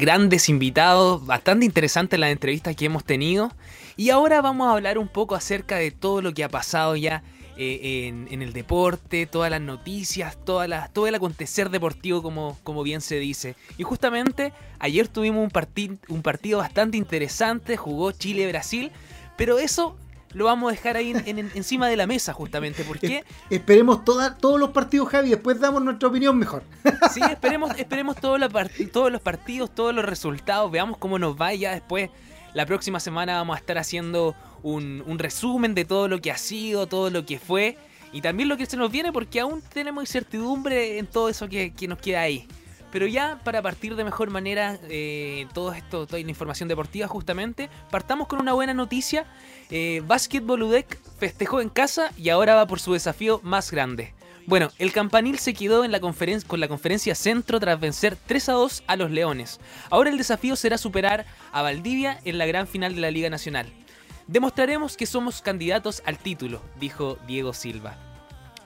grandes invitados, bastante interesantes las entrevistas que hemos tenido. Y ahora vamos a hablar un poco acerca de todo lo que ha pasado ya eh, en, el deporte, todas las noticias, todas todo el acontecer deportivo como, como bien se dice. Y justamente ayer tuvimos un, un partido bastante interesante, jugó Chile-Brasil, pero eso lo vamos a dejar ahí encima de la mesa justamente. porque Esperemos todos los partidos, Javi, después damos nuestra opinión mejor. Sí, esperemos, esperemos todos, los todos los partidos, todos los resultados, veamos cómo nos va y ya después la próxima semana vamos a estar haciendo un, resumen de todo lo que ha sido, todo lo que fue y también lo que se nos viene porque aún tenemos incertidumbre en todo eso que, nos queda ahí. Pero ya para partir de mejor manera eh, todo esto, toda la información deportiva justamente, partamos con una buena noticia. Eh, Basketball UDEC festejó en casa y ahora va por su desafío más grande. Bueno, el campanil se quedó en la con la conferencia centro tras vencer 3 a 2 a los Leones. Ahora el desafío será superar a Valdivia en la gran final de la Liga Nacional. Demostraremos que somos candidatos al título, dijo Diego Silva.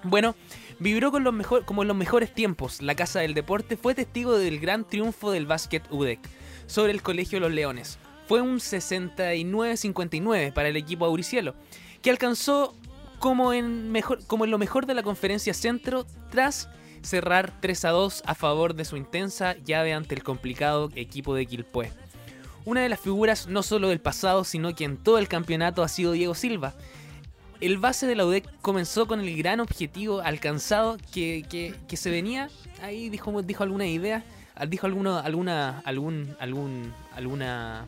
Bueno, vibró con los como en los mejores tiempos. La Casa del Deporte fue testigo del gran triunfo del básquet UDEC sobre el Colegio Los Leones. Fue un 69-59 para el equipo Auricielo, que alcanzó como en, mejor, como en lo mejor de la conferencia centro tras cerrar 3 a 2 a favor de su intensa llave ante el complicado equipo de Quilpué. Una de las figuras no solo del pasado, sino que en todo el campeonato ha sido Diego Silva. El base de la UDEC comenzó con el gran objetivo alcanzado que, se venía. Ahí dijo, dijo alguna idea, dijo alguno, alguna, algún, algún, alguna,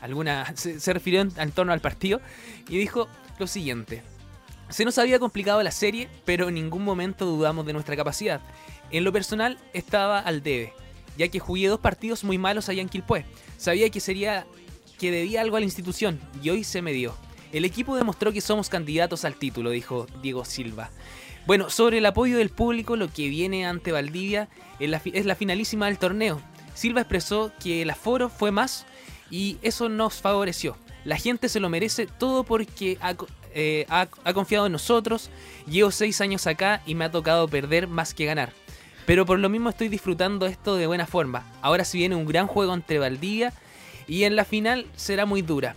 alguna, se, se refirió en torno al partido y dijo lo siguiente. Se nos había complicado la serie, pero en ningún momento dudamos de nuestra capacidad. En lo personal estaba al debe, ya que jugué dos partidos muy malos allá en Quilpué. Sabía que sería que debía algo a la institución y hoy se me dio. El equipo demostró que somos candidatos al título, dijo Diego Silva. Bueno, sobre el apoyo del público, lo que viene ante Valdivia es la, finalísima del torneo. Silva expresó que el aforo fue más y eso nos favoreció. La gente se lo merece todo porque eh, ha, confiado en nosotros. Llevo seis años acá y me ha tocado perder más que ganar. Pero por lo mismo estoy disfrutando esto de buena forma. Ahora si viene un gran juego entre Valdivia y en la final será muy dura.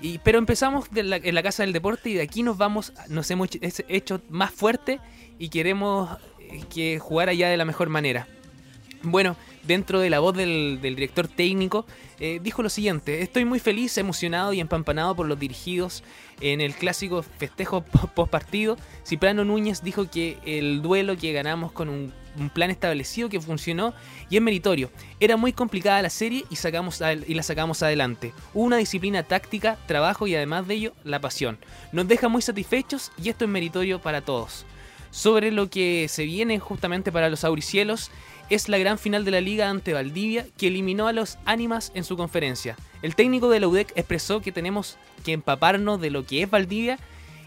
Y, pero empezamos en la Casa del Deporte y de aquí nos vamos, nos hemos hecho más fuerte y queremos eh, que jugar allá de la mejor manera. Bueno, dentro de la voz del, director técnico, eh, dijo lo siguiente, estoy muy feliz, emocionado y empampanado por los dirigidos en el clásico festejo post partido. Ciprano Núñez dijo que el duelo que ganamos con un, plan establecido que funcionó y es meritorio. Era muy complicada la serie y, sacamos y la sacamos adelante. Hubo una disciplina táctica, trabajo y además de ello la pasión. Nos deja muy satisfechos y esto es meritorio para todos. Sobre lo que se viene justamente para los auricielos, es la gran final de la liga ante Valdivia que eliminó a los Ánimas en su conferencia. El técnico de la UDEC expresó que tenemos que empaparnos de lo que es Valdivia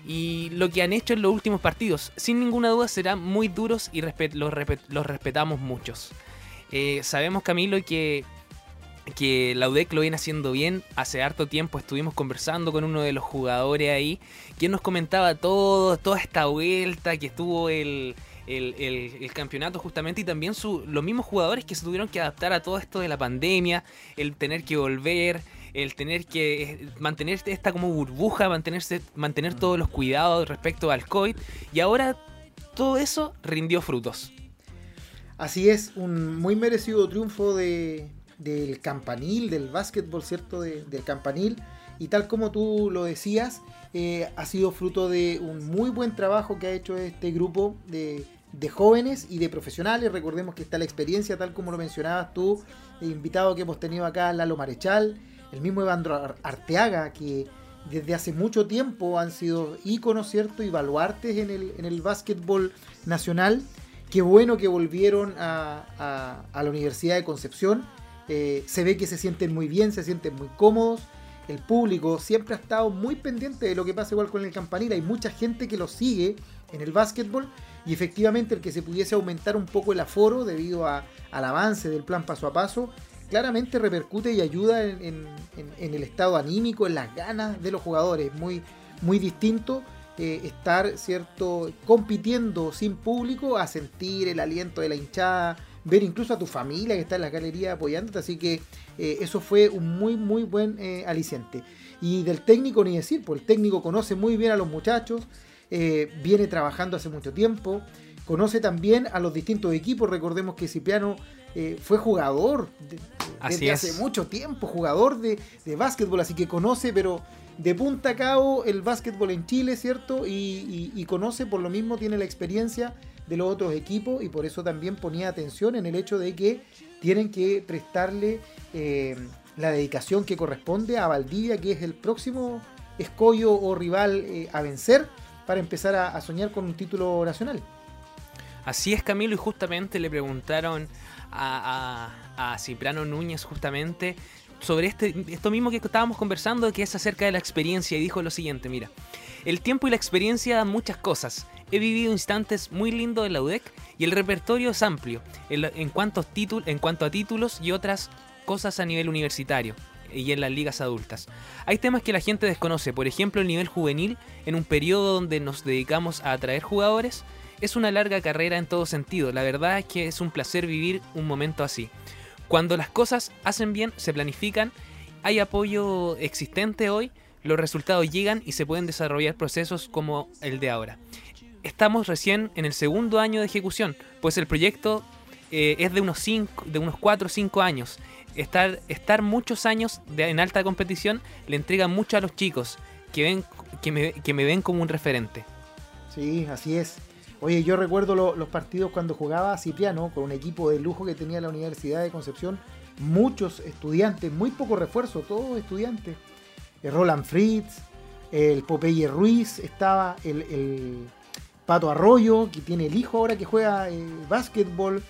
y lo que han hecho en los últimos partidos. Sin ninguna duda serán muy duros y los, respetamos muchos. Eh, sabemos, Camilo, que, que la UDEC lo viene haciendo bien. Hace harto tiempo estuvimos conversando con uno de los jugadores ahí, quien nos comentaba todo, toda esta vuelta que estuvo el el, campeonato justamente y también los mismos jugadores que se tuvieron que adaptar a todo esto de la pandemia, el tener que volver, el tener que eh, mantener esta como burbuja, mantenerse, mantener todos los cuidados respecto al COVID y ahora todo eso rindió frutos. Así es, un muy merecido triunfo de, del campanil, del básquetbol, ¿cierto? del campanil. Y tal como tú lo decías, eh, ha sido fruto de un muy buen trabajo que ha hecho este grupo de, jóvenes y de profesionales. Recordemos que está la experiencia, tal como lo mencionabas tú, el invitado que hemos tenido acá, Lalo Marechal, el mismo Evandro Arteaga, que desde hace mucho tiempo han sido íconos, ¿cierto? Y baluartes en el, en el básquetbol nacional. Qué bueno que volvieron a, la Universidad de Concepción. Eh, se ve que se sienten muy bien, se sienten muy cómodos el público siempre ha estado muy pendiente de lo que pasa igual con el campanil. Hay mucha gente que lo sigue en el básquetbol y efectivamente el que se pudiese aumentar un poco el aforo debido al avance del plan paso a paso, claramente repercute y ayuda en, el estado anímico, en las ganas de los jugadores. Muy, muy distinto eh, estar cierto compitiendo sin público a sentir el aliento de la hinchada ver incluso a tu familia que está en la galería apoyándote, así que eh, eso fue un muy, muy buen eh, aliciente. Y del técnico ni decir, pues el técnico conoce muy bien a los muchachos, viene trabajando hace mucho tiempo, conoce también a los distintos equipos, recordemos que Cipriano fue jugador desde hace mucho tiempo, jugador de, de básquetbol, así que conoce, pero de punta a cabo el básquetbol en Chile, ¿cierto? y, conoce, por lo mismo tiene la experiencia de los otros equipos y por eso también ponía atención en el hecho de que tienen que prestarle eh, la dedicación que corresponde a Valdivia, que es el próximo escollo o rival eh, a vencer para empezar a, soñar con un título nacional. Así es, Camilo, y justamente le preguntaron a, a, a Cipriano Núñez justamente sobre este, esto mismo que estábamos conversando, que es acerca de la experiencia, y dijo lo siguiente, mira, el tiempo y la experiencia dan muchas cosas, he vivido instantes muy lindos en la UDEC y el repertorio es amplio en, cuanto, en cuanto a títulos y otras cosas a nivel universitario y en las ligas adultas. Hay temas que la gente desconoce, por ejemplo el nivel juvenil, en un periodo donde nos dedicamos a atraer jugadores, es una larga carrera en todo sentido, la verdad es que es un placer vivir un momento así. Cuando las cosas hacen bien, se planifican, hay apoyo existente hoy, los resultados llegan y se pueden desarrollar procesos como el de ahora estamos recién en el segundo año de ejecución, pues el proyecto eh, es de unos, cinco, de unos 4 o 5 años. Estar, estar muchos años en alta competición le entrega mucho a los chicos que, ven, que, me, que me ven como un referente. Sí, así es. Oye, yo recuerdo los partidos cuando jugaba Cipriano con un equipo de lujo que tenía la Universidad de Concepción. Muchos estudiantes, muy poco refuerzo, todos estudiantes. El Roland Fritz, el Popeye Ruiz, estaba el Pato Arroyo, que tiene el hijo ahora que juega eh, básquetbol.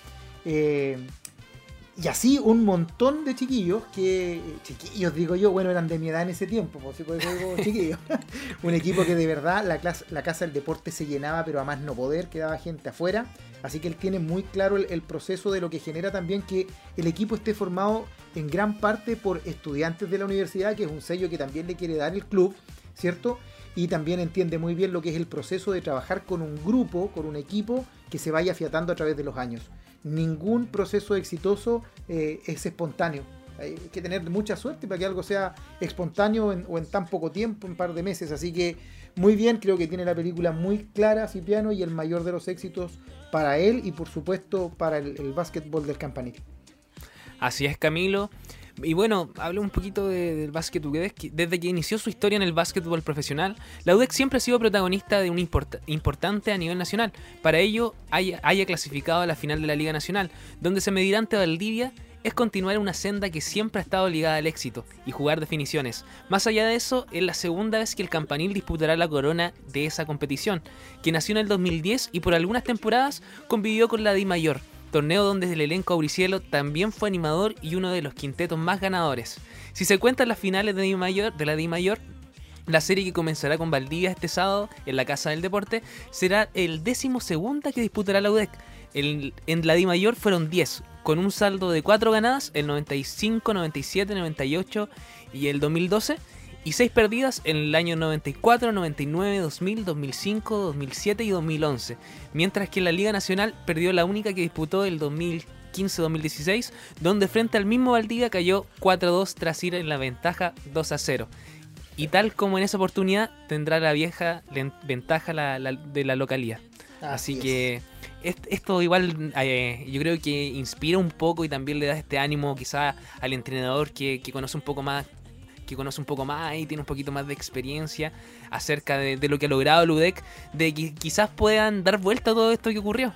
Eh, y así un montón de chiquillos que, chiquillos digo yo, bueno, eran de mi edad en ese tiempo, por si puedo chiquillos. un equipo que de verdad la, la casa del deporte se llenaba, pero a más no poder, quedaba gente afuera. Así que él tiene muy claro el, proceso de lo que genera también que el equipo esté formado en gran parte por estudiantes de la universidad, que es un sello que también le quiere dar el club, ¿cierto? y también entiende muy bien lo que es el proceso de trabajar con un grupo, con un equipo que se vaya afiatando a través de los años. Ningún proceso exitoso eh, es espontáneo. Hay que tener mucha suerte para que algo sea espontáneo o en tan poco tiempo, un par de meses. Así que muy bien, creo que tiene la película muy clara, Cipriano, y el mayor de los éxitos para él y por supuesto para el, el básquetbol del campanil. Así es, Camilo. Y bueno, hablo un poquito del básquet UDEC. Desde que inició su historia en el básquetbol profesional, la UDEC siempre ha sido protagonista de un importante a nivel nacional. Para ello, haya, haya clasificado a la final de la Liga Nacional, donde se medirá ante Valdivia es continuar una senda que siempre ha estado ligada al éxito y jugar definiciones. Más allá de eso, es la segunda vez que el Campanil disputará la corona de esa competición, que nació en el 2010 y por algunas temporadas convivió con la Di Mayor, torneo donde el elenco auricielo también fue animador y uno de los quintetos más ganadores. Si se cuentan las finales de, Mayor, de la Di Mayor, la serie que comenzará con Valdivia este sábado en la Casa del Deporte será el décimo segunda que disputará la UDEC. en la Di Mayor fueron 10, con un saldo de 4 ganadas, el 95, 97, 98 y el 2012 y 6 perdidas en el año 94, 99, 2000, 2005, 2007 y 2011, mientras que en la Liga Nacional perdió la única que disputó el 2015-2016, donde frente al mismo Valdivia cayó 4-2 tras ir en la ventaja 2-0. Y tal como en esa oportunidad tendrá la vieja ventaja de la localidad. Así, que esto igual eh, yo creo que inspira un poco y también le da este ánimo quizá al entrenador que, que conoce un poco más que conoce un poco más y tiene un poquito más de experiencia acerca de, lo que ha logrado Ludec, de que quizás puedan dar vuelta a todo esto que ocurrió.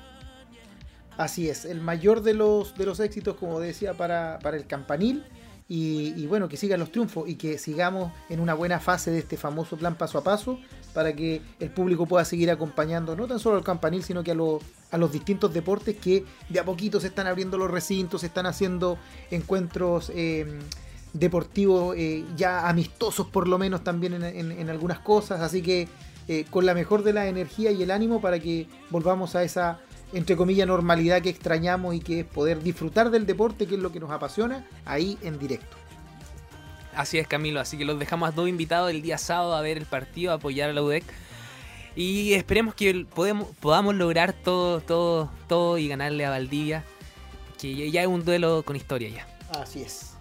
Así es, el mayor de los, de los éxitos, como decía, para, el campanil. Y, bueno, que sigan los triunfos y que sigamos en una buena fase de este famoso plan paso a paso para que el público pueda seguir acompañando no tan solo al campanil, sino que a, a los distintos deportes que de a poquito se están abriendo los recintos, se están haciendo encuentros eh, deportivos eh, ya amistosos por lo menos también en, algunas cosas, así que eh, con la mejor de la energía y el ánimo para que volvamos a esa, entre comillas, normalidad que extrañamos y que es poder disfrutar del deporte, que es lo que nos apasiona, ahí en directo. Así es Camilo, así que los dejamos a todos invitados el día sábado a ver el partido, a apoyar a la UDEC. Y esperemos que podemos, podamos lograr todo, todo, todo y ganarle a Valdivia que ya es un duelo con historia ya. Así es.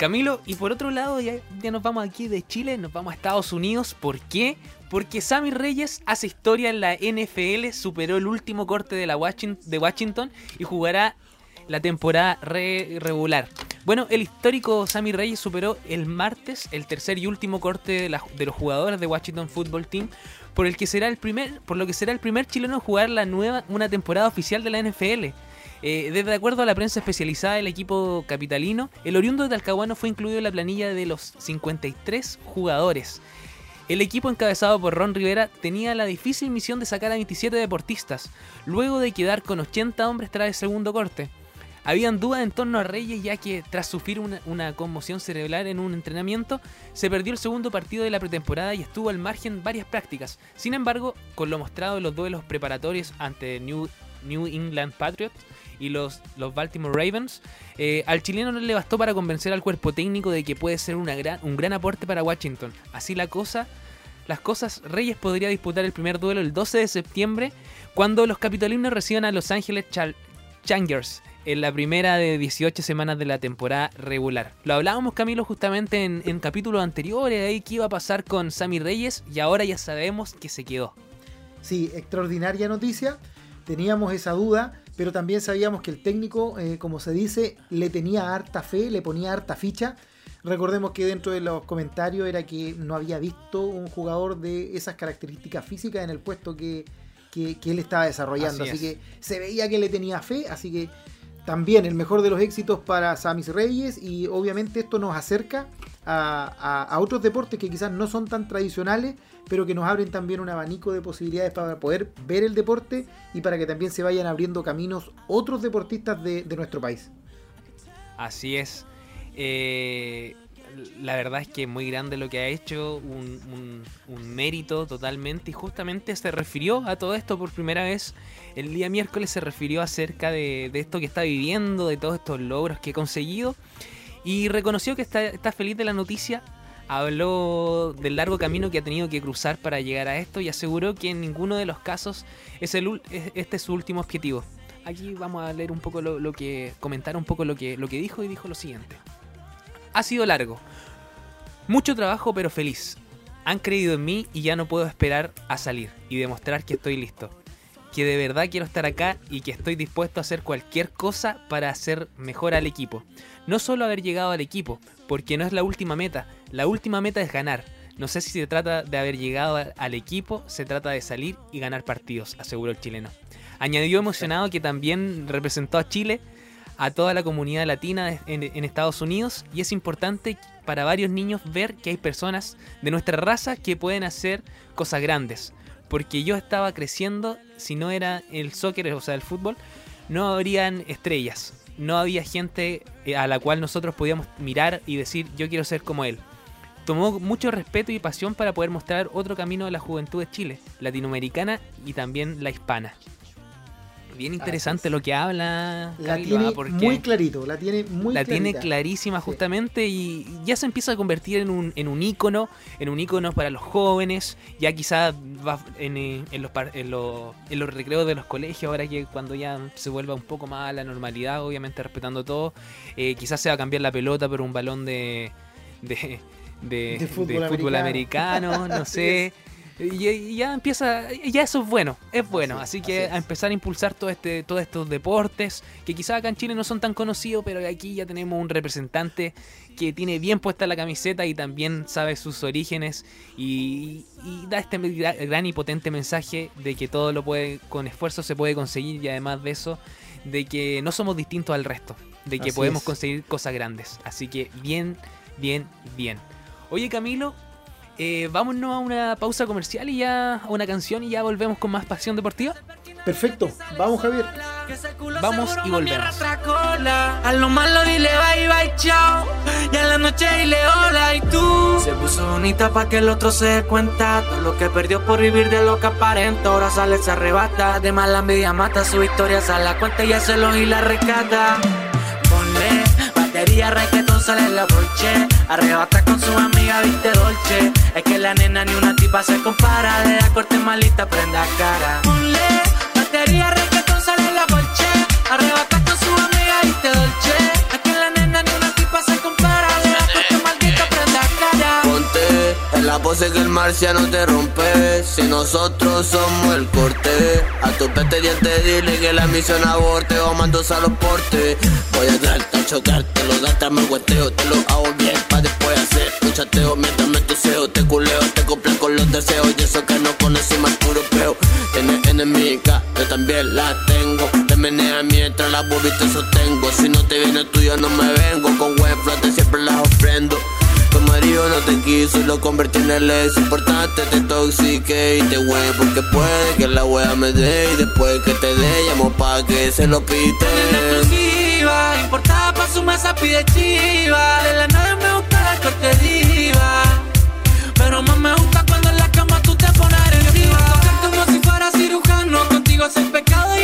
Camilo, y por otro lado, ya, nos vamos aquí de Chile, nos vamos a Estados Unidos. ¿Por qué? Porque Sammy Reyes hace historia en la NFL, superó el último corte de, la Washington, y jugará la temporada regular. Bueno, el histórico Sammy Reyes superó el martes el tercer y último corte de, de, los jugadores de Washington Football Team, por el que será el primer, por lo que será el primer chileno en jugar la nueva una temporada oficial de la NFL. Eh, desde acuerdo a la prensa especializada del equipo capitalino, el oriundo de Talcahuano fue incluido en la planilla de los 53 jugadores. El equipo encabezado por Ron Rivera tenía la difícil misión de sacar a 27 deportistas, luego de quedar con 80 hombres tras el segundo corte. Habían dudas en torno a Reyes ya que tras sufrir una, una, conmoción cerebral en un entrenamiento, se perdió el segundo partido de la pretemporada y estuvo al margen varias prácticas. Sin embargo, con lo mostrado en los duelos preparatorios ante New, New England Patriots, y los, los Baltimore Ravens, eh, al chileno no le bastó para convencer al cuerpo técnico de que puede ser gran, un gran aporte para Washington. Así la cosa, las cosas, Reyes podría disputar el primer duelo el 12 de septiembre, cuando los capitalinos reciban a Los Ángeles Changers en la primera de 18 semanas de la temporada regular. Lo hablábamos, Camilo, justamente en, en capítulos anteriores, ahí qué iba a pasar con Sammy Reyes, y ahora ya sabemos que se quedó. Sí, extraordinaria noticia. Teníamos esa duda pero también sabíamos que el técnico, eh, como se dice, le tenía harta fe, le ponía harta ficha. Recordemos que dentro de los comentarios era que no había visto un jugador de esas características físicas en el puesto que, él estaba desarrollando. Así, que se veía que le tenía fe, así que también el mejor de los éxitos para Samis Reyes y obviamente esto nos acerca a, otros deportes que quizás no son tan tradicionales, pero que nos abren también un abanico de posibilidades para poder ver el deporte y para que también se vayan abriendo caminos otros deportistas de, nuestro país. Así es. Eh, la verdad es que es muy grande lo que ha hecho, un, mérito totalmente, y justamente se refirió a todo esto por primera vez. El día miércoles se refirió acerca de, esto que está viviendo, de todos estos logros que ha conseguido, y reconoció que está feliz de la noticia, habló del largo camino que ha tenido que cruzar para llegar a esto y aseguró que en ninguno de los casos es el, este es su último objetivo. Aquí vamos a leer un poco lo, que, comentar un poco lo que, lo que dijo y dijo lo siguiente. Ha sido largo, mucho trabajo pero feliz. Han creído en mí y ya no puedo esperar a salir y demostrar que estoy listo. Que de verdad quiero estar acá y que estoy dispuesto a hacer cualquier cosa para hacer mejor al equipo. No solo haber llegado al equipo, porque no es la última meta. La última meta es ganar. No sé si se trata de haber llegado al equipo, se trata de salir y ganar partidos, aseguró el chileno. Añadió emocionado que también representó a Chile, a toda la comunidad latina en, Estados Unidos y es importante para varios niños ver que hay personas de nuestra raza que pueden hacer cosas grandes. Porque yo estaba creciendo, si no era el soccer, o sea, el fútbol, no habrían estrellas no había gente eh, a la cual nosotros podíamos mirar y decir yo quiero ser como él. Tomó mucho respeto y pasión para poder mostrar otro camino de la juventud de Chile, latinoamericana y también la hispana. Bien interesante lo que habla. La tiene muy clarito, la tiene muy La tiene clarísima justamente y ya se empieza a convertir en un, en un ícono, en un ícono para los jóvenes, ya quizás va en, en, los, en, los, en los recreos de los colegios, ahora que cuando ya se vuelva un poco más a la normalidad, obviamente respetando todo, eh, quizás se va a cambiar la pelota por un balón de... de de, fútbol, americano, no sé. Y, ya empieza, ya eso es bueno, es bueno. Así, que a empezar a impulsar todo este, todos estos deportes que quizás acá en Chile no son tan conocidos, pero aquí ya tenemos un representante que tiene bien puesta la camiseta y también sabe sus orígenes y, da este gran y potente mensaje de que todo lo puede, con esfuerzo se puede conseguir y además de eso, de que no somos distintos al resto, de que podemos conseguir cosas grandes. Así que bien, bien, bien. Oye Camilo, eh, vámonos a una pausa comercial y ya a una canción y ya volvemos con más pasión deportiva. Perfecto, vamos Javier. Vamos y volvemos. A lo malo dile bye bye chao. Y a la noche dile hola y tú. Se puso bonita pa' que el otro se dé cuenta. Todo lo que perdió por vivir de lo que aparenta. Ahora sale, se arrebata. De mala envidia mata. Su historia sale a cuenta y se lo y la rescata. Batería, reggaetón, sale en la bolche. Arrebata con su amiga, viste dolce. Es que la nena ni una tipa se compara. De la corte malita, prenda cara. Ponle, batería, reggaetón, sale en la bolche. Arrebata con su amiga, viste dolce. Es que la nena ni una tipa se compara. De la corte maldita, prenda cara. Ponte en la pose que el marciano te rompe. Si nosotros somos el corte. A tu peste diente dile que la misión aborte. O mandos a los portes. Voy a tratar chocarte, lo das, me hueteo, te lo hago bien pa' después hacer un chateo mientras me tuseo, te culeo, te cumplen con los deseos y eso que no conocí más puro peo. Tienes enemiga, yo también la tengo. Te menea mientras la boobie te sostengo. Si no te viene tuyo, no me vengo. Con web flote siempre las ofrendo. Tu marido no te quiso y lo convertí en el ex importante, te toxique y te wey porque puede que la wea me dé y después que te dé llamo pa' que se lo pite. exclusiva, importada pa' su mesa pide chiva, de la nave me gusta la corte diva, pero más me gusta cuando en la cama tú te pones agresiva. Tocar como si fuera cirujano, contigo es el pecado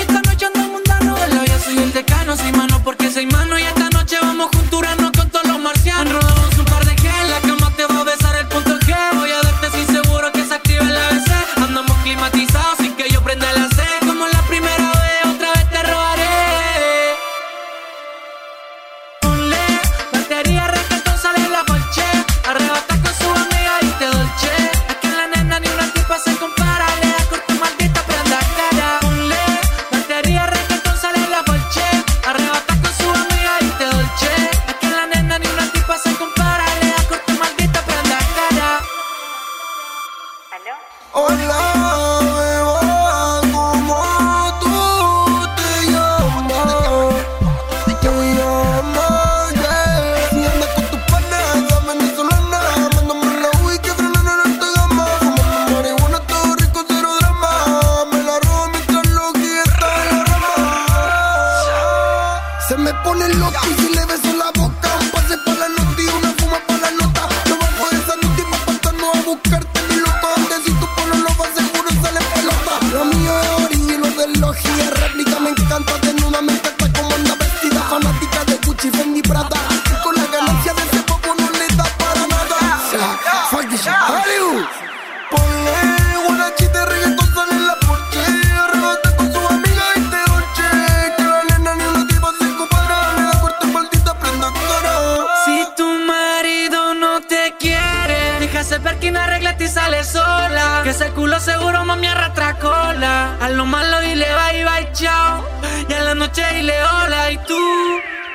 Y noche dile hola y tú.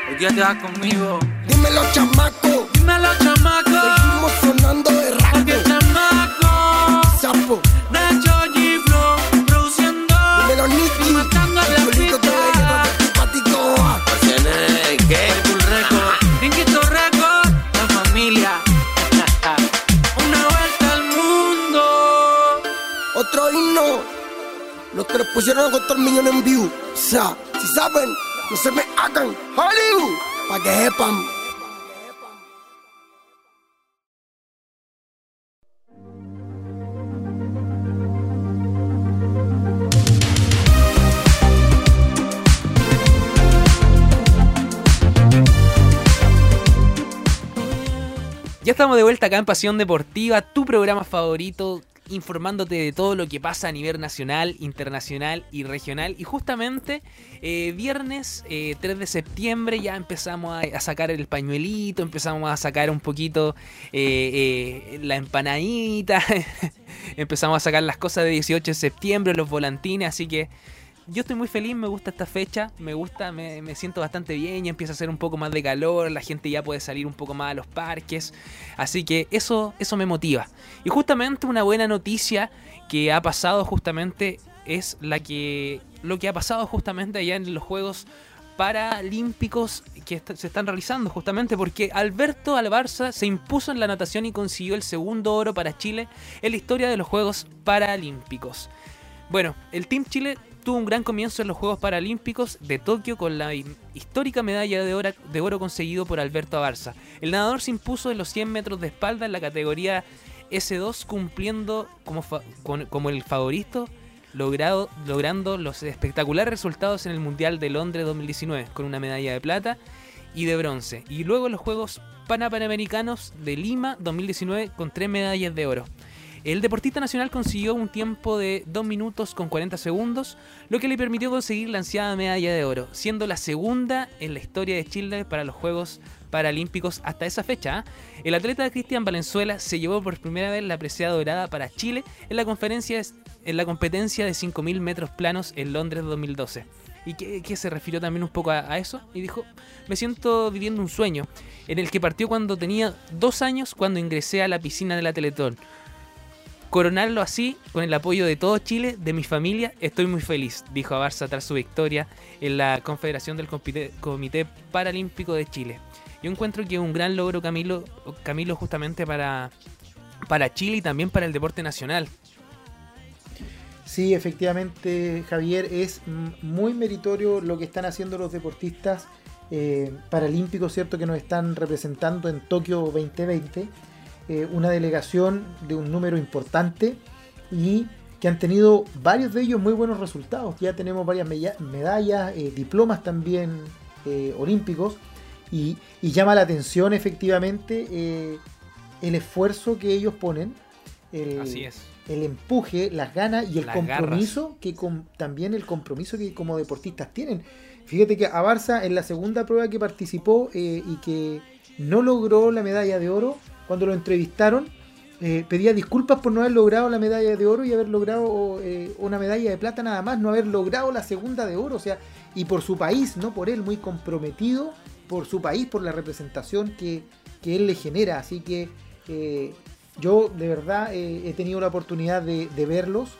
Hoy día te vas conmigo. Dímelo, chamaco. Dímelo chamaco. Seguimos sonando de Porque rato. chamaco. Sapo. Nacho que le pusieron a contar millones en view. O sea, si saben, no se me hagan. Hollywood. Pa' que sepan. Ya estamos de vuelta acá en Pasión Deportiva, tu programa favorito, informándote de todo lo que pasa a nivel nacional, internacional y regional. Y justamente eh, viernes eh, 3 de septiembre ya empezamos a, sacar el pañuelito, empezamos a sacar un poquito eh, eh, la empanadita, empezamos a sacar las cosas de 18 de septiembre, los volantines, así que yo estoy muy feliz, me gusta esta fecha, me gusta, me, me siento bastante bien, ya empieza a hacer un poco más de calor, la gente ya puede salir un poco más a los parques, así que eso, eso me motiva. Y justamente una buena noticia que ha pasado justamente es la que lo que ha pasado justamente allá en los Juegos Paralímpicos que se están realizando justamente porque Alberto Albarza se impuso en la natación y consiguió el segundo oro para Chile en la historia de los Juegos Paralímpicos. Bueno, el Team Chile tuvo un gran comienzo en los Juegos Paralímpicos de Tokio con la hi- histórica medalla de oro, de conseguido por Alberto Abarza. El nadador se impuso en los 100 metros de espalda en la categoría S2 cumpliendo como, fa- con- como el favorito logrando los espectaculares resultados en el Mundial de Londres 2019 con una medalla de plata y de bronce. Y luego en los Juegos Panamericanos de Lima 2019 con tres medallas de oro. El deportista nacional consiguió un tiempo de 2 minutos con 40 segundos, lo que le permitió conseguir la ansiada medalla de oro, siendo la segunda en la historia de Chile para los Juegos Paralímpicos hasta esa fecha. El atleta Cristian Valenzuela se llevó por primera vez la preciada dorada para Chile en la, conferencia, en la competencia de 5.000 metros planos en Londres 2012. ¿Y que, se refirió también un poco a, eso? Y dijo, me siento viviendo un sueño, en el que partió cuando tenía dos años cuando ingresé a la piscina de la Teletón. Coronarlo así, con el apoyo de todo Chile, de mi familia, estoy muy feliz, dijo a tras su victoria en la Confederación del Comité, Paralímpico de Chile. Yo encuentro que es un gran logro, Camilo, Camilo justamente para, para Chile y también para el deporte nacional. Sí, efectivamente, Javier, es muy meritorio lo que están haciendo los deportistas eh, paralímpicos, ¿cierto? Que nos están representando en Tokio 2020. Eh, una delegación de un número importante y que han tenido varios de ellos muy buenos resultados. Ya tenemos varias medallas, eh, diplomas también olímpicos y, llama la atención efectivamente el esfuerzo que ellos ponen. Así es el empuje, las ganas y el compromiso que también el compromiso que como deportistas tienen. Fíjate que a Barça en la segunda prueba que participó eh, y que no logró la medalla de oro, cuando lo entrevistaron, eh, pedía disculpas por no haber logrado la medalla de oro y haber logrado eh, una medalla de plata nada más, no haber logrado la segunda de oro, o sea, y por su país, no por él, muy comprometido por su país, por la representación que, que él le genera. Así que yo de verdad eh, he tenido la oportunidad de, verlos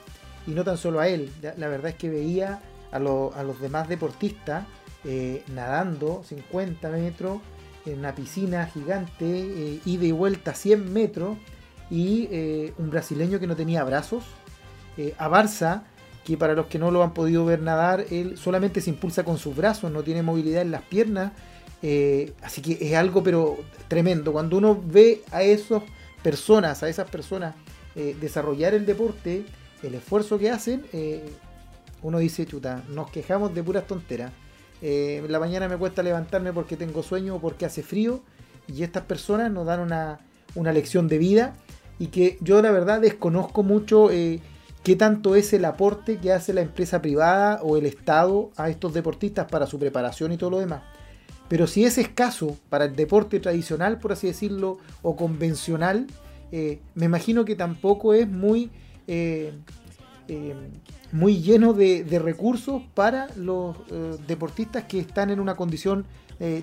y no tan solo a él. La, verdad es que veía a, los demás deportistas eh, nadando 50 metros en una piscina gigante, eh, ida y vuelta 100 metros, y un brasileño que no tenía brazos. a Barça, que para los que no lo han podido ver nadar, él solamente se impulsa con sus brazos, no tiene movilidad en las piernas. así que es algo pero tremendo. Cuando uno ve a esos personas, a esas personas, eh, desarrollar el deporte, el esfuerzo que hacen, eh, uno dice, chuta, nos quejamos de puras tonteras. Eh, la mañana me cuesta levantarme porque tengo sueño o porque hace frío, y estas personas nos dan una, una lección de vida y que yo la verdad desconozco mucho qué tanto es el aporte que hace la empresa privada o el Estado a estos deportistas para su preparación y todo lo demás. Pero si es escaso para el deporte tradicional, por así decirlo, o convencional, eh, me imagino que tampoco es muy, eh, eh, muy lleno de, recursos para los deportistas que están en una condición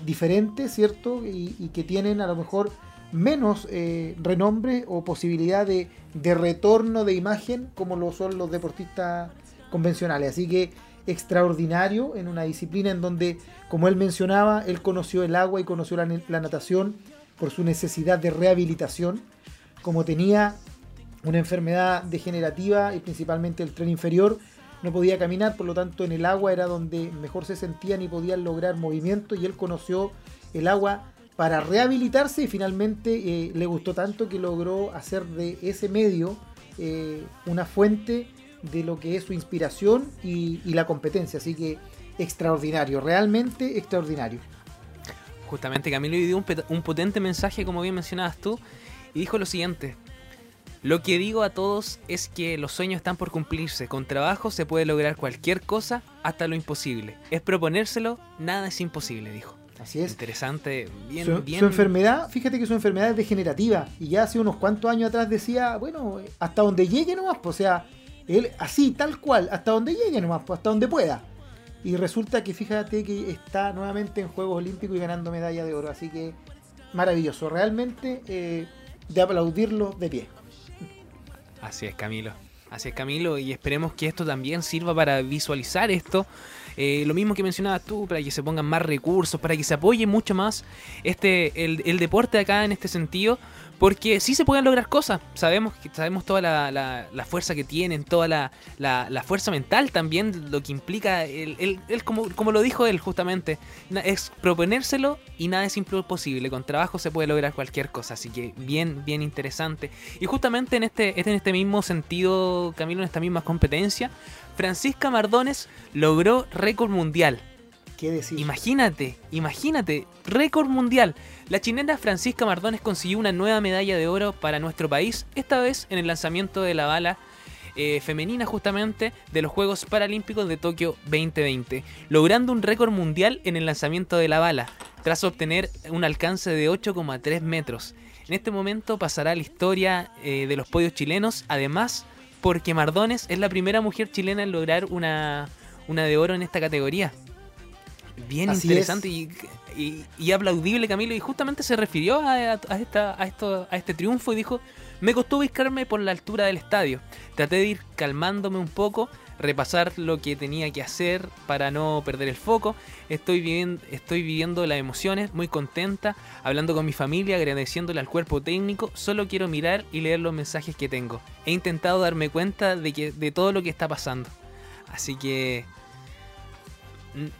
diferente, ¿cierto? Y, que tienen a lo mejor menos renombre o posibilidad de retorno de imagen como lo son los deportistas convencionales. Así que extraordinario en una disciplina en donde, como él mencionaba, él conoció el agua y conoció la, natación por su necesidad de rehabilitación, como tenía una enfermedad degenerativa y principalmente el tren inferior, no podía caminar, por lo tanto en el agua era donde mejor se sentían y podían lograr movimiento y él conoció el agua para rehabilitarse y finalmente eh, le gustó tanto que logró hacer de ese medio eh, una fuente de lo que es su inspiración y, la competencia. Así que extraordinario, realmente extraordinario. Justamente Camilo dio un, un potente mensaje, como bien mencionabas tú, y dijo lo siguiente. Lo que digo a todos es que los sueños están por cumplirse. Con trabajo se puede lograr cualquier cosa, hasta lo imposible. Es proponérselo, nada es imposible, dijo. Así es. Interesante, bien, su, bien. Su enfermedad, fíjate que su enfermedad es degenerativa. Y ya hace unos cuantos años atrás decía, bueno, hasta donde llegue nomás, pues, o sea, él así, tal cual, hasta donde llegue nomás, pues, hasta donde pueda. Y resulta que fíjate que está nuevamente en Juegos Olímpicos y ganando medalla de oro. Así que maravilloso, realmente eh, de aplaudirlo de pie. Así es, Camilo. Así es, Camilo, y esperemos que esto también sirva para visualizar esto. Eh, lo mismo que mencionabas tú, para que se pongan más recursos, para que se apoye mucho más este el, el deporte acá en este sentido, porque sí se pueden lograr cosas. Sabemos sabemos toda la, fuerza que tienen, toda la, fuerza mental también, lo que implica. Él, como, como, lo dijo él justamente, es proponérselo y nada es imposible. Con trabajo se puede lograr cualquier cosa. Así que bien, bien interesante. Y justamente en este, en este mismo sentido, Camilo, en esta misma competencia, Francisca Mardones logró récord mundial. ¿Qué decir? Imagínate, imagínate, récord mundial. La chilena Francisca Mardones consiguió una nueva medalla de oro para nuestro país, esta vez en el lanzamiento de la bala eh, femenina justamente de los Juegos Paralímpicos de Tokio 2020, logrando un récord mundial en el lanzamiento de la bala, tras obtener un alcance de 8,3 metros. En este momento pasará la historia eh, de los podios chilenos, además porque Mardones es la primera mujer chilena en lograr una, una de oro en esta categoría. Bien interesante y, aplaudible Camilo y justamente se refirió a, esta, a, esto, a este triunfo y dijo, me costó ubicarme por la altura del estadio, traté de ir calmándome un poco, repasar lo que tenía que hacer para no perder el foco, estoy viviendo, estoy viviendo las emociones, muy contenta, hablando con mi familia, agradeciéndole al cuerpo técnico, solo quiero mirar y leer los mensajes que tengo. He intentado darme cuenta de, que, de todo lo que está pasando. Así que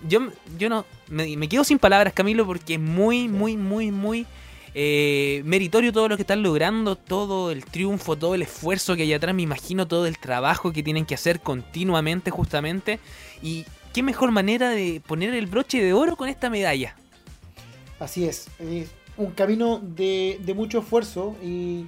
yo, yo no me, quedo sin palabras, Camilo, porque es muy, muy, muy, muy eh, meritorio todo lo que están logrando, todo el triunfo, todo el esfuerzo que hay atrás, me imagino todo el trabajo que tienen que hacer continuamente, justamente. Y qué mejor manera de poner el broche de oro con esta medalla. Así es, un camino de, mucho esfuerzo y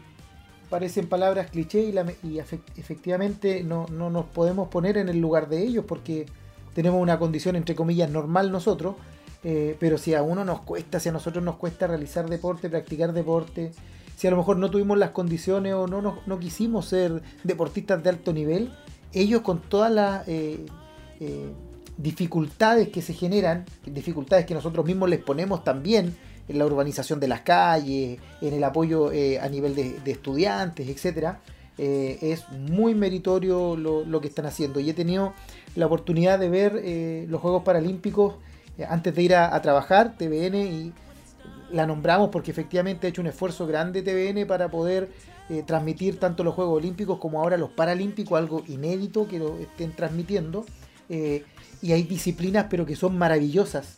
parecen palabras cliché y, efectivamente no, no nos podemos poner en el lugar de ellos porque tenemos una condición entre comillas normal nosotros, eh, pero si a uno nos cuesta, si a nosotros nos cuesta realizar deporte, practicar deporte, si a lo mejor no tuvimos las condiciones o no, no, quisimos ser deportistas de alto nivel, ellos con todas las eh, eh, dificultades que se generan, dificultades que nosotros mismos les ponemos también en la urbanización de las calles, en el apoyo a nivel de, estudiantes, etcétera, es muy meritorio lo, lo, que están haciendo. Y he tenido la oportunidad de ver eh, los Juegos Paralímpicos eh, antes de ir a, trabajar, TVN, y la nombramos porque efectivamente ha hecho un esfuerzo grande TVN para poder eh, transmitir tanto los Juegos Olímpicos como ahora los Paralímpicos, algo inédito que lo estén transmitiendo. y hay disciplinas pero que son maravillosas.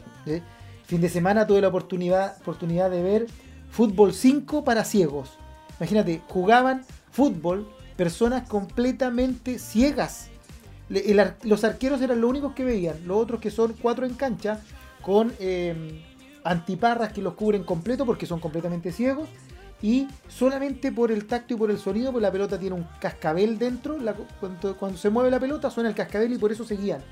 Fin de semana tuve la oportunidad, oportunidad de ver fútbol 5 para ciegos. Imagínate, jugaban fútbol personas completamente ciegas los arqueros eran los únicos que veían, los otros que son cuatro en cancha con em, antiparras que los cubren completo porque son completamente ciegos y solamente por el tacto y por el sonido, pues la pelota tiene un cascabel dentro, cuando, se mueve la pelota suena el cascabel y por eso seguían.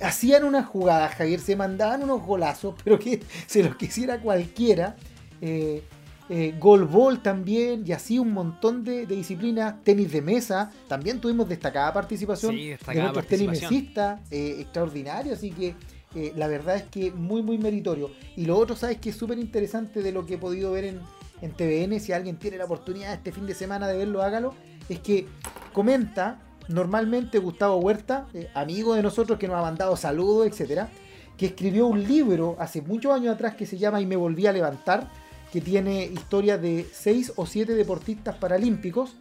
Hacían una jugada, Javier, se mandaban unos golazos, pero que se los quisiera cualquiera. Eh, eh, golbol también, y así un montón de, disciplinas, tenis de mesa, también tuvimos destacada participación de otros tenis mesistas, eh, extraordinario, así que eh, la verdad es que muy, muy meritorio. Y lo otro, ¿sabes? Que es súper interesante de lo que he podido ver en, en TVN, si alguien tiene la oportunidad este fin de semana de verlo, hágalo, es que comenta normalmente Gustavo Huerta, eh, amigo de nosotros que nos ha mandado saludos, etcétera, que escribió un libro hace muchos años atrás que se llama Y me volví a levantar, que tiene historia de seis o siete deportistas paralímpicos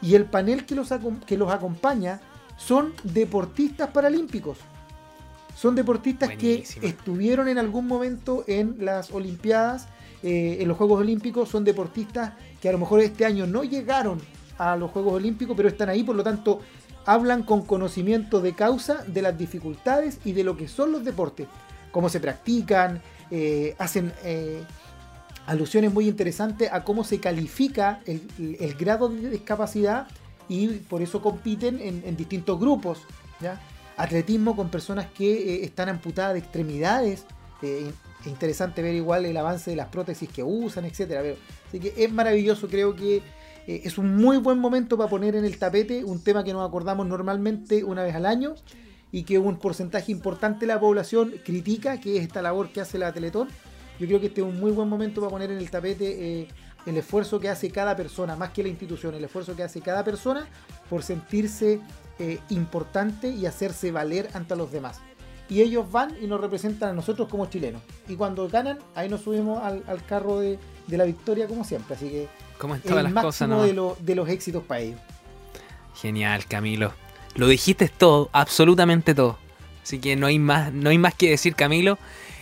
y el panel que los, que los acompaña son deportistas paralímpicos. Son deportistas que estuvieron en algún momento en las Olimpiadas, eh, en los Juegos Olímpicos, son deportistas que a lo mejor este año no llegaron a los Juegos Olímpicos, pero están ahí, por lo tanto, hablan con conocimiento de causa de las dificultades y de lo que son los deportes, cómo se practican, eh, hacen eh, alusiones muy interesantes a cómo se califica el, grado de discapacidad y por eso compiten en, distintos grupos. ¿ya? Atletismo con personas que eh, están amputadas de extremidades. Eh, es interesante ver igual el avance de las prótesis que usan, etc. Así que es maravilloso, creo que eh, es un muy buen momento para poner en el tapete un tema que nos acordamos normalmente una vez al año y que un porcentaje importante de la población critica, que es esta labor que hace la Teletón yo creo que este es un muy buen momento para poner en el tapete eh, el esfuerzo que hace cada persona, más que la institución, el esfuerzo que hace cada persona por sentirse eh, importante y hacerse valer ante los demás. Y ellos van y nos representan a nosotros como chilenos. Y cuando ganan, ahí nos subimos al, carro de, la victoria como siempre. Así que ¿Cómo el las máximo de, de los éxitos para ellos. Genial, Camilo. Lo dijiste todo, absolutamente todo. Así que no hay más, no hay más que decir, Camilo.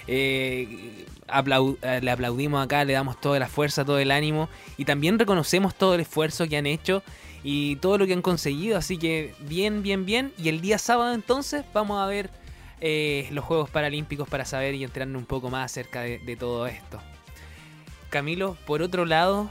Eh, eh, le aplaudimos acá, le damos toda la fuerza, todo el ánimo y también reconocemos todo el esfuerzo que han hecho y todo lo que han conseguido. Así que bien, bien, bien. Y el día sábado entonces vamos a ver eh, los Juegos Paralímpicos para saber y enterarnos un poco más acerca de, todo esto. Camilo, por otro lado,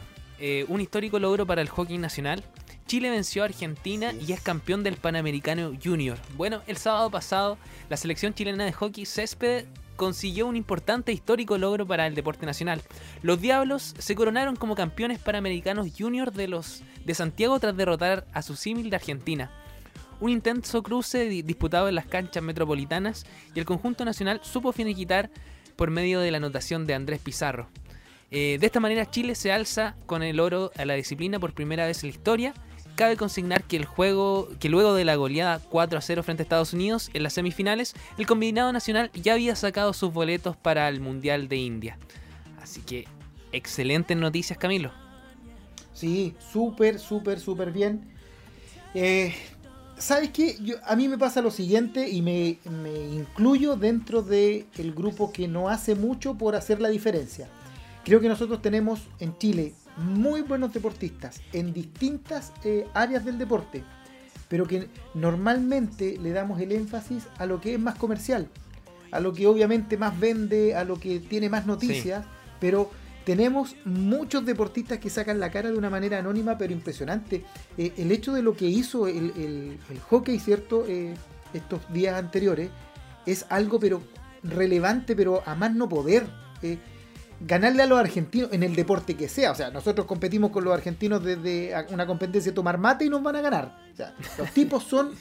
un histórico logro para el hockey nacional. Chile venció a Argentina y es campeón del Panamericano Junior. Bueno, el sábado pasado la selección chilena de hockey césped consiguió un importante histórico logro para el deporte nacional. Los Diablos se coronaron como campeones panamericanos junior de los de Santiago tras derrotar a su símil de Argentina. Un intenso cruce disputado en las canchas metropolitanas y el conjunto nacional supo finiquitar por medio de la anotación de Andrés Pizarro. Eh, de esta manera Chile se alza con el oro a la disciplina por primera vez en la historia cabe consignar que el juego, que luego de la goleada 4 a 0 frente a Estados Unidos en las semifinales, el combinado nacional ya había sacado sus boletos para el Mundial de India. Así que, excelentes noticias, Camilo. Sí, súper, súper, súper bien. Eh, ¿Sabes qué? a mí me pasa lo siguiente y me, incluyo dentro del grupo que no hace mucho por hacer la diferencia. Creo que nosotros tenemos en Chile muy buenos deportistas en distintas eh, áreas del deporte, pero que normalmente le damos el énfasis a lo que es más comercial, a lo que obviamente más vende, a lo que tiene más noticias, pero tenemos muchos deportistas que sacan la cara de una manera anónima pero impresionante. Eh, el hecho de lo que hizo el, hockey, ¿cierto? Eh, estos días anteriores, es algo pero relevante, pero a más no poder ganarle a los argentinos en el deporte que sea. O sea, nosotros competimos con los argentinos desde una competencia de tomar mate y nos van a ganar. O sea, los tipos son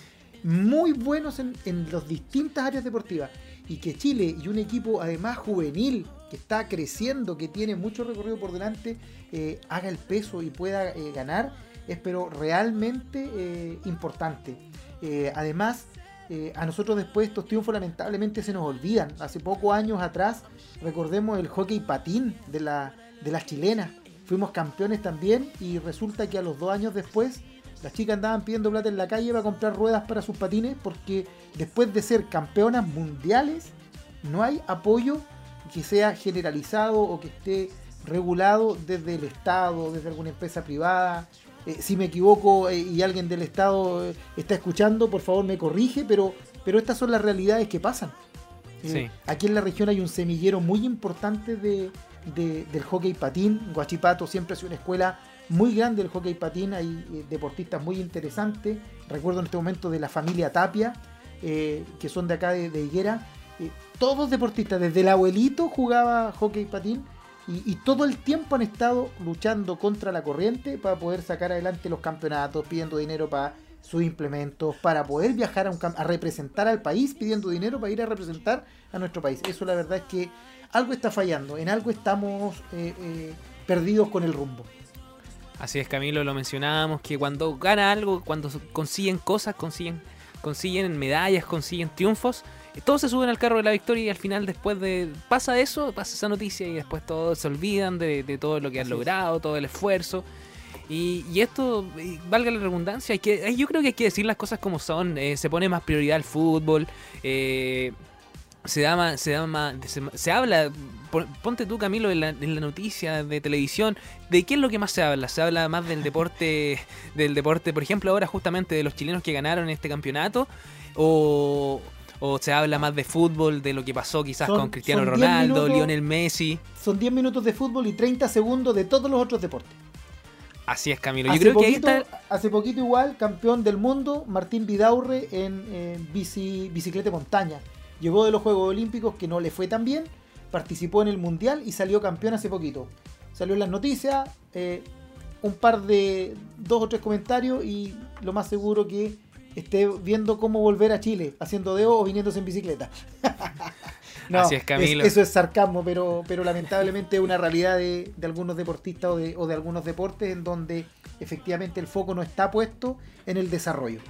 muy buenos en, las distintas áreas deportivas. Y que Chile y un equipo además juvenil que está creciendo, que tiene mucho recorrido por delante, eh, haga el peso y pueda eh, ganar, es pero realmente eh, importante. además, eh, a nosotros después estos triunfos lamentablemente se nos olvidan. Hace pocos años atrás, recordemos el hockey patín de, de las chilenas. Fuimos campeones también y resulta que a los dos años después las chicas andaban pidiendo plata en la calle para comprar ruedas para sus patines porque después de ser campeonas mundiales no hay apoyo que sea generalizado o que esté regulado desde el Estado, desde alguna empresa privada, eh, si me equivoco eh, y alguien del Estado eh, está escuchando, por favor me corrige, pero, pero estas son las realidades que pasan. Aquí en la región hay un semillero muy importante de, del hockey patín. Guachipato siempre ha sido una escuela muy grande del hockey patín. Hay deportistas muy interesantes. Recuerdo en este momento de la familia Tapia, que son de acá de, de Higuera. todos deportistas, desde el abuelito jugaba hockey patín y, todo el tiempo han estado luchando contra la corriente para poder sacar adelante los campeonatos, pidiendo dinero para sus implementos, para poder viajar a, un, a representar al país, pidiendo dinero para ir a representar a nuestro país. Eso la verdad es que algo está fallando, en algo estamos eh, eh, perdidos con el rumbo. Así es, Camilo, lo mencionábamos, que cuando gana algo, cuando consiguen cosas, consiguen, consiguen medallas, consiguen triunfos, todos se suben al carro de la victoria y al final después de pasa eso, pasa esa noticia y después todos se olvidan de, todo lo que han logrado, todo el esfuerzo. Y, esto, valga la redundancia, hay que, yo creo que hay que decir las cosas como son. Eh, se pone más prioridad al fútbol. Eh, se da se, da se, habla, ponte tú Camilo en la, en la, noticia de televisión, ¿de qué es lo que más se habla? Se habla más del deporte, del deporte, por ejemplo, ahora justamente de los chilenos que ganaron este campeonato, o, o se habla más de fútbol, de lo que pasó quizás con Cristiano Ronaldo, Lionel Messi. Son 10 minutos de fútbol y 30 segundos de todos los otros deportes. Así es, Camilo. Yo creo que ahí está... Hace poquito igual, campeón del mundo, Martín Vidaurre en, bici, bicicleta montaña. Llegó de los Juegos Olímpicos que no le fue tan bien, participó en el Mundial y salió campeón hace poquito. Salió en las noticias, eh, un par de dos o tres comentarios y lo más seguro que esté viendo cómo volver a Chile, haciendo deo o viniéndose en bicicleta. Así es, Camilo. eso es sarcasmo, pero, pero lamentablemente es una realidad de, algunos deportistas o de, o de algunos deportes en donde efectivamente el foco no está puesto en el desarrollo.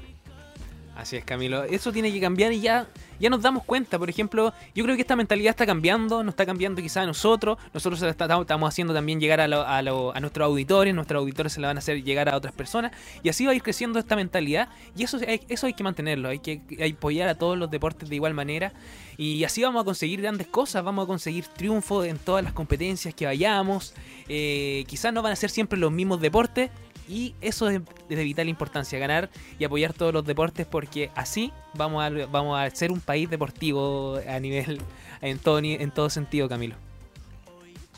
Así es, Camilo. Eso tiene que cambiar y ya, ya nos damos cuenta. Por ejemplo, yo creo que esta mentalidad está cambiando, nos está cambiando quizás a nosotros. Nosotros estamos haciendo también llegar a, a, nuestros auditores, nuestros auditores se la van a hacer llegar a otras personas. Y así va a ir creciendo esta mentalidad. Y eso, eso hay que mantenerlo, hay que apoyar a todos los deportes de igual manera. Y así vamos a conseguir grandes cosas, vamos a conseguir triunfo en todas las competencias que vayamos. Eh, quizás no van a ser siempre los mismos deportes, y eso es de vital importancia, ganar y apoyar todos los deportes porque así vamos a, vamos a ser un país deportivo a nivel, en todo, en todo sentido, Camilo.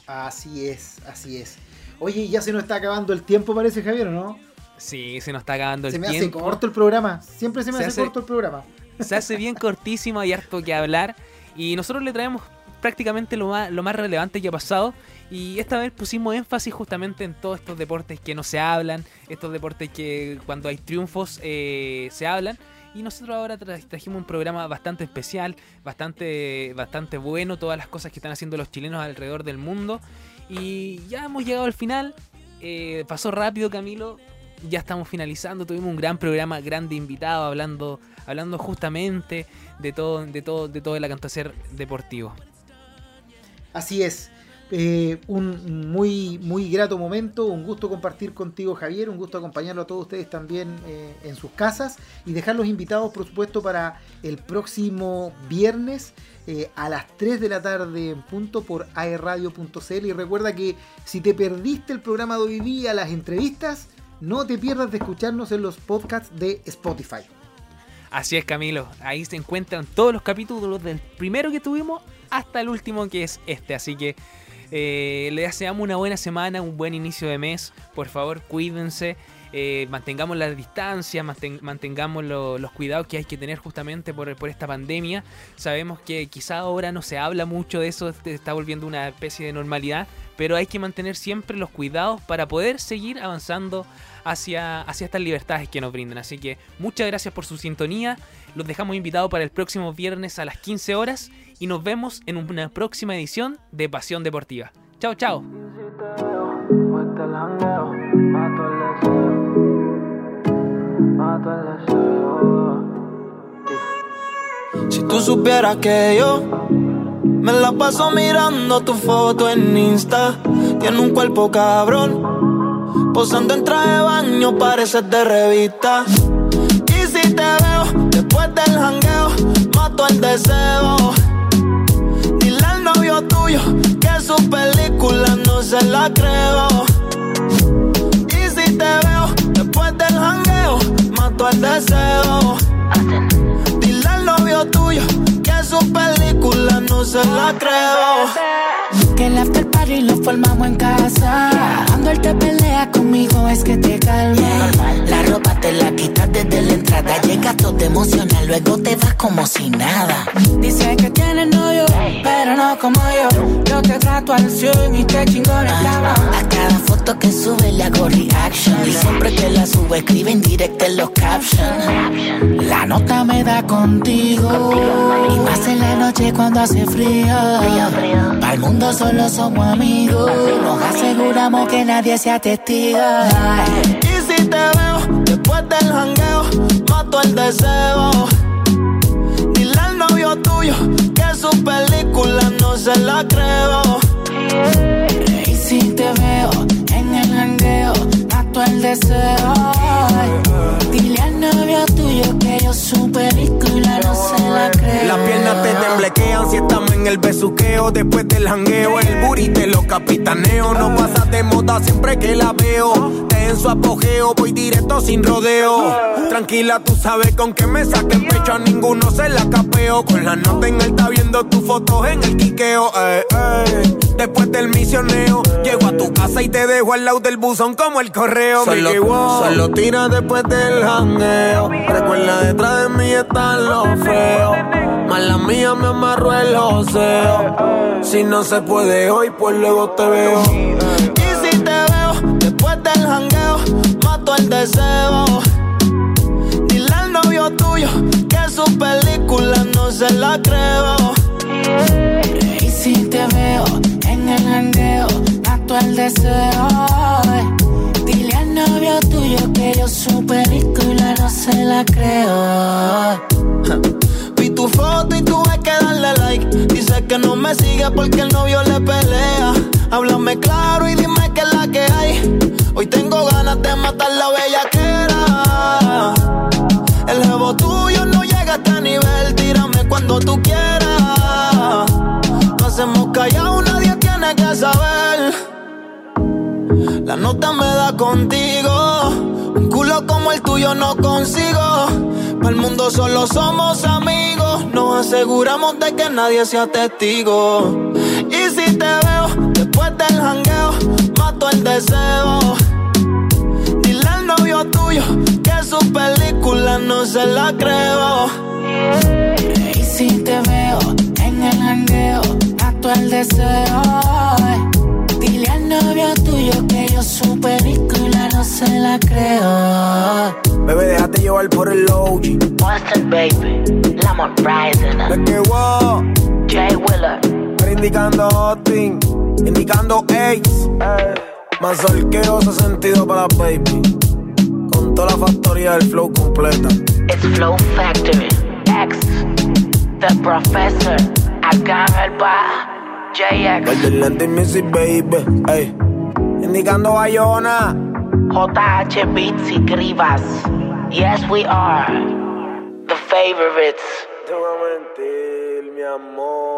Así es, así es. Oye, ya se nos está acabando el tiempo, parece, Javier, ¿o no? Sí, se nos está acabando el se me tiempo. hace corto el programa. Siempre se me hace, corto el programa. Se hace bien cortísimo, y harto que hablar. Y nosotros le traemos prácticamente lo más, lo más relevante que ha pasado. Y esta vez pusimos énfasis justamente en todos estos deportes que no se hablan, estos deportes que cuando hay triunfos eh, se hablan. Y nosotros ahora trajimos un programa bastante especial, bastante, bastante bueno, todas las cosas que están haciendo los chilenos alrededor del mundo. Y ya hemos llegado al final. Eh, pasó rápido, Camilo ya estamos finalizando. Tuvimos un gran programa, grande invitado, hablando, hablando justamente de todo, de todo, de todo el acontecer deportivo. Así es. Eh, un muy, muy grato momento, un gusto compartir contigo Javier, un gusto acompañarlo a todos ustedes también eh, en sus casas. Y dejarlos invitados por supuesto para el próximo viernes eh, a las 3 de la tarde en punto por aerradio.cl y recuerda que si te perdiste el programa de hoy día, las entrevistas, no te pierdas de escucharnos en los podcasts de Spotify. Así es Camilo, ahí se encuentran todos los capítulos del primero que tuvimos hasta el último que es este, así que eh, le deseamos una buena semana, un buen inicio de mes. Por favor, cuídense. Eh, mantengamos la distancia, mantengamos los cuidados que hay que tener justamente por, esta pandemia. Sabemos que quizá ahora no se habla mucho de eso, está volviendo una especie de normalidad, pero hay que mantener siempre los cuidados para poder seguir avanzando hacia, hacia estas libertades que nos brindan. Así que muchas gracias por su sintonía, los dejamos invitados para el próximo viernes a las 15 horas y nos vemos en una próxima edición de Pasión Deportiva. Chao, chao. Si tú supieras que yo me la paso mirando tu foto en Insta, tiene un cuerpo cabrón, posando en traje de baño, pareces de revista. Y si te veo después del jangueo, mato el deseo tuyo que su película no se la creo. Mato el deseo. Dile al novio tuyo que su película no se la creo. Que el after party lo formamos en casa. Cuando él te pelea conmigo es que te calma. La ropa te la quitas desde la entrada. Llegas todo emocional, luego te vas como si nada. Dice que tienes novio, pero no como yo. Yo te trato al 100 y te chingo en cama. A cada foto que sube le hago reaction. Y siempre que la sube escribe en directo en los captions. La nota me da contigo. Y más en la noche cuando hace frío. Para el mundo solo somos amigos. Nos aseguramos que nadie sea testigo. Y si te veo después del jangueo, mato el deseo. Dile al novio tuyo que su película no se la creo. Y si te veo en el jangueo, mato el deseo. Dile al novio tuyo que yo su película no se la creo. El besuqueo. Después del jangueo, el booty te lo capitaneo. No pasa de moda siempre que la veo. Te en su apogeo, voy directo sin rodeo. Tranquila, tú sabes con que me saque el pecho. A ninguno se la capeo. Con la nota en alta viendo tus fotos en el quiqueo. Eh, eh. Después del misioneo, llego a tu casa y te dejo al lado del buzón como el correo. Solo, solo tira después del jangueo. Recuerda detrás de mí están los feos. Mala mía me amarro el joseo. Si no se puede hoy, pues luego te veo. Y si te veo después del jangueo, mato el deseo. Dile al novio tuyo que su película no se la creo. Si te veo en el jangueo, mato el deseo. Dile al novio tuyo que yo su película no se la creo. Vi tu foto y tuve que darle like. Dice que no me sigue porque el novio le pelea. Háblame claro y dime qué es la que hay. Hoy tengo ganas de matar la bellaquera. El jevo tuyo no llega a este nivel. Tírame cuando tú quieras. Me da contigo. Un culo como el tuyo no consigo. Para el mundo solo somos amigos. Nos aseguramos de que nadie sea testigo. Y si te veo después del jangueo, mato el deseo. Dile al novio tuyo, que su película no se la creo. Y si te veo en el jangueo, el deseo. Dile al novio tuyo que yo su película no se la creo. Bebé, déjate llevar por el OG. Monster Baby, Lamont Rising. ¿De qué wow? Jay Willer. Indicando Austin, indicando Ace. Más solqueoso sentido para baby. Con toda la factoría del flow completa. It's Flow Factory. X, The Professor. Acá el bar. JX. El Music Baby. Ey. Indicando Bayona. JH Beats y Grivas. Yes, we are. The favorites. Te voy a mentir, mi amor.